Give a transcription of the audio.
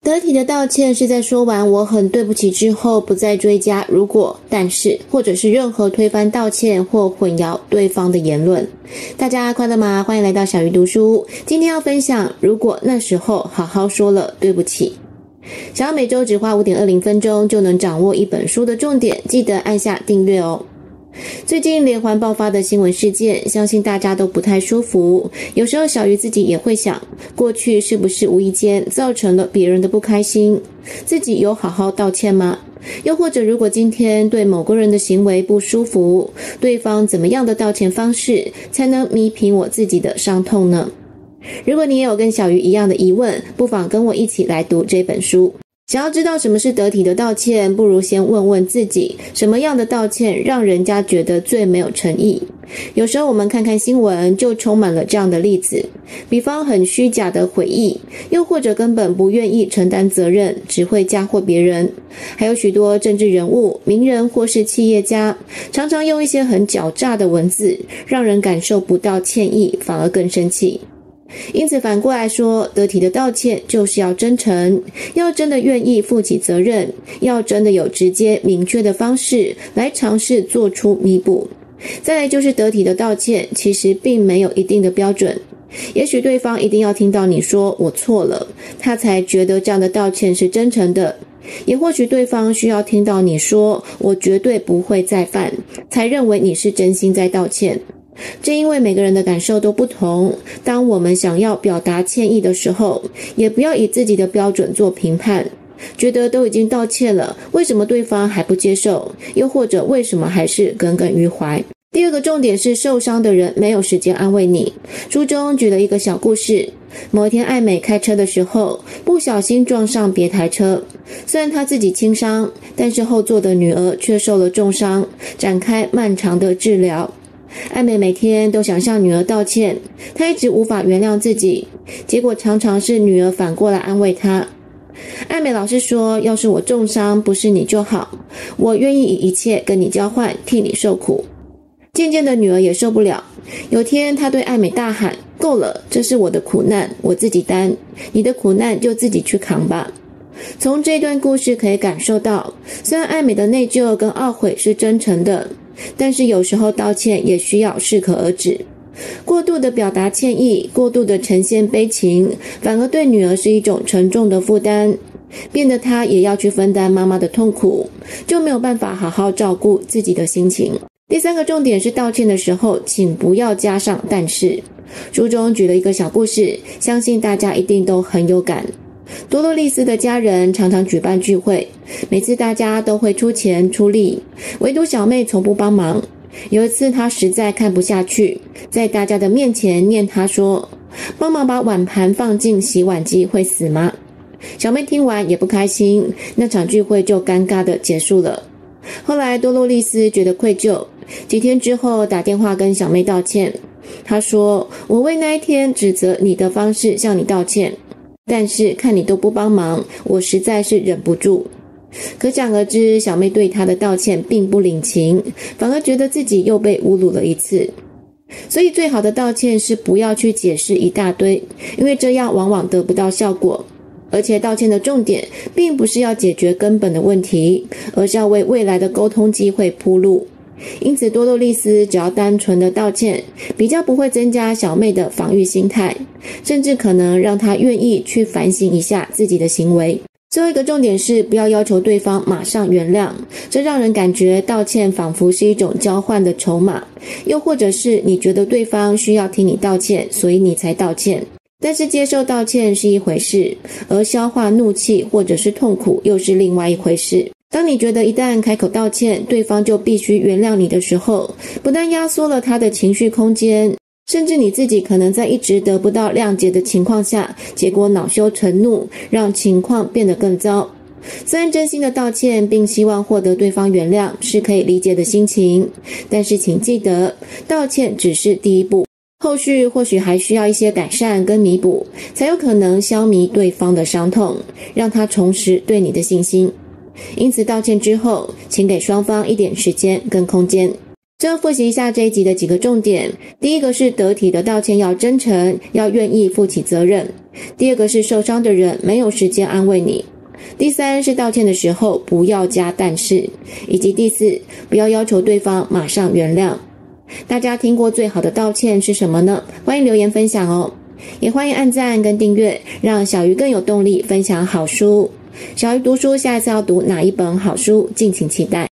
得体的道歉是在说完“我很对不起”之后，不再追加“如果”“但是”或者是任何推翻道歉或混淆对方的言论。大家快乐吗？欢迎来到小鱼读书。今天要分享，如果那时候好好说了对不起。想要每周只花五点二零分钟就能掌握一本书的重点，记得按下订阅哦。最近连环爆发的新闻事件，相信大家都不太舒服。有时候小鱼自己也会想，过去是不是无意间造成了别人的不开心？自己有好好道歉吗？又或者，如果今天对某个人的行为不舒服，对方怎么样的道歉方式才能弥平我自己的伤痛呢？如果你也有跟小鱼一样的疑问，不妨跟我一起来读这本书。想要知道什么是得体的道歉，不如先问问自己，什么样的道歉让人家觉得最没有诚意？有时候我们看看新闻，就充满了这样的例子，比方很虚假的悔意，又或者根本不愿意承担责任，只会嫁祸别人。还有许多政治人物、名人或是企业家，常常用一些很狡诈的文字，让人感受不到歉意，反而更生气。因此，反过来说，得体的道歉就是要真诚，要真的愿意负起责任，要真的有直接明确的方式来尝试做出弥补。再来就是得体的道歉，其实并没有一定的标准。也许对方一定要听到你说“我错了”，他才觉得这样的道歉是真诚的；也或许对方需要听到你说“我绝对不会再犯”，才认为你是真心在道歉。正因为每个人的感受都不同，当我们想要表达歉意的时候，也不要以自己的标准做评判，觉得都已经道歉了，为什么对方还不接受？又或者为什么还是耿耿于怀？第二个重点是，受伤的人没有时间安慰你。书中举了一个小故事：某一天，爱美开车的时候不小心撞上别台车，虽然她自己轻伤，但是后座的女儿却受了重伤，展开漫长的治疗。爱美每天都想向女儿道歉，她一直无法原谅自己，结果常常是女儿反过来安慰她。爱美老是说：“要是我重伤，不是你就好，我愿意以一切跟你交换，替你受苦。”渐渐的，女儿也受不了。有天，她对爱美大喊：“够了，这是我的苦难，我自己担，你的苦难就自己去扛吧。”从这段故事可以感受到，虽然爱美的内疚跟懊悔是真诚的。但是有时候道歉也需要适可而止，过度的表达歉意，过度的呈现悲情，反而对女儿是一种沉重的负担，变得她也要去分担妈妈的痛苦，就没有办法好好照顾自己的心情。第三个重点是道歉的时候，请不要加上但是。书中举了一个小故事，相信大家一定都很有感。多洛丽丝的家人常常举办聚会，每次大家都会出钱出力，唯独小妹从不帮忙。有一次，她实在看不下去，在大家的面前念她说：“帮忙把碗盘放进洗碗机会死吗？”小妹听完也不开心，那场聚会就尴尬地结束了。后来，多洛丽丝觉得愧疚，几天之后打电话跟小妹道歉。她说：“我为那一天指责你的方式向你道歉。”但是看你都不帮忙，我实在是忍不住。可想而知，小妹对她的道歉并不领情，反而觉得自己又被侮辱了一次。所以，最好的道歉是不要去解释一大堆，因为这样往往得不到效果。而且，道歉的重点并不是要解决根本的问题，而是要为未来的沟通机会铺路。因此，多洛丽丝只要单纯的道歉，比较不会增加小妹的防御心态，甚至可能让她愿意去反省一下自己的行为。最后一个重点是，不要要求对方马上原谅，这让人感觉道歉仿佛是一种交换的筹码，又或者是你觉得对方需要听你道歉，所以你才道歉。但是接受道歉是一回事，而消化怒气或者是痛苦又是另外一回事。当你觉得一旦开口道歉，对方就必须原谅你的时候，不但压缩了他的情绪空间，甚至你自己可能在一直得不到谅解的情况下，结果恼羞成怒，让情况变得更糟。虽然真心的道歉并希望获得对方原谅是可以理解的心情，但是请记得，道歉只是第一步，后续或许还需要一些改善跟弥补，才有可能消弭对方的伤痛，让他重拾对你的信心。因此，道歉之后，请给双方一点时间跟空间。最后复习一下这一集的几个重点：第一个是得体的道歉要真诚，要愿意负起责任；第二个是受伤的人没有时间安慰你；第三是道歉的时候不要加但是，以及第四不要要求对方马上原谅。大家听过最好的道歉是什么呢？欢迎留言分享哦，也欢迎按赞跟订阅，让小鱼更有动力分享好书。小鱼读书，下一次要读哪一本好书？敬请期待。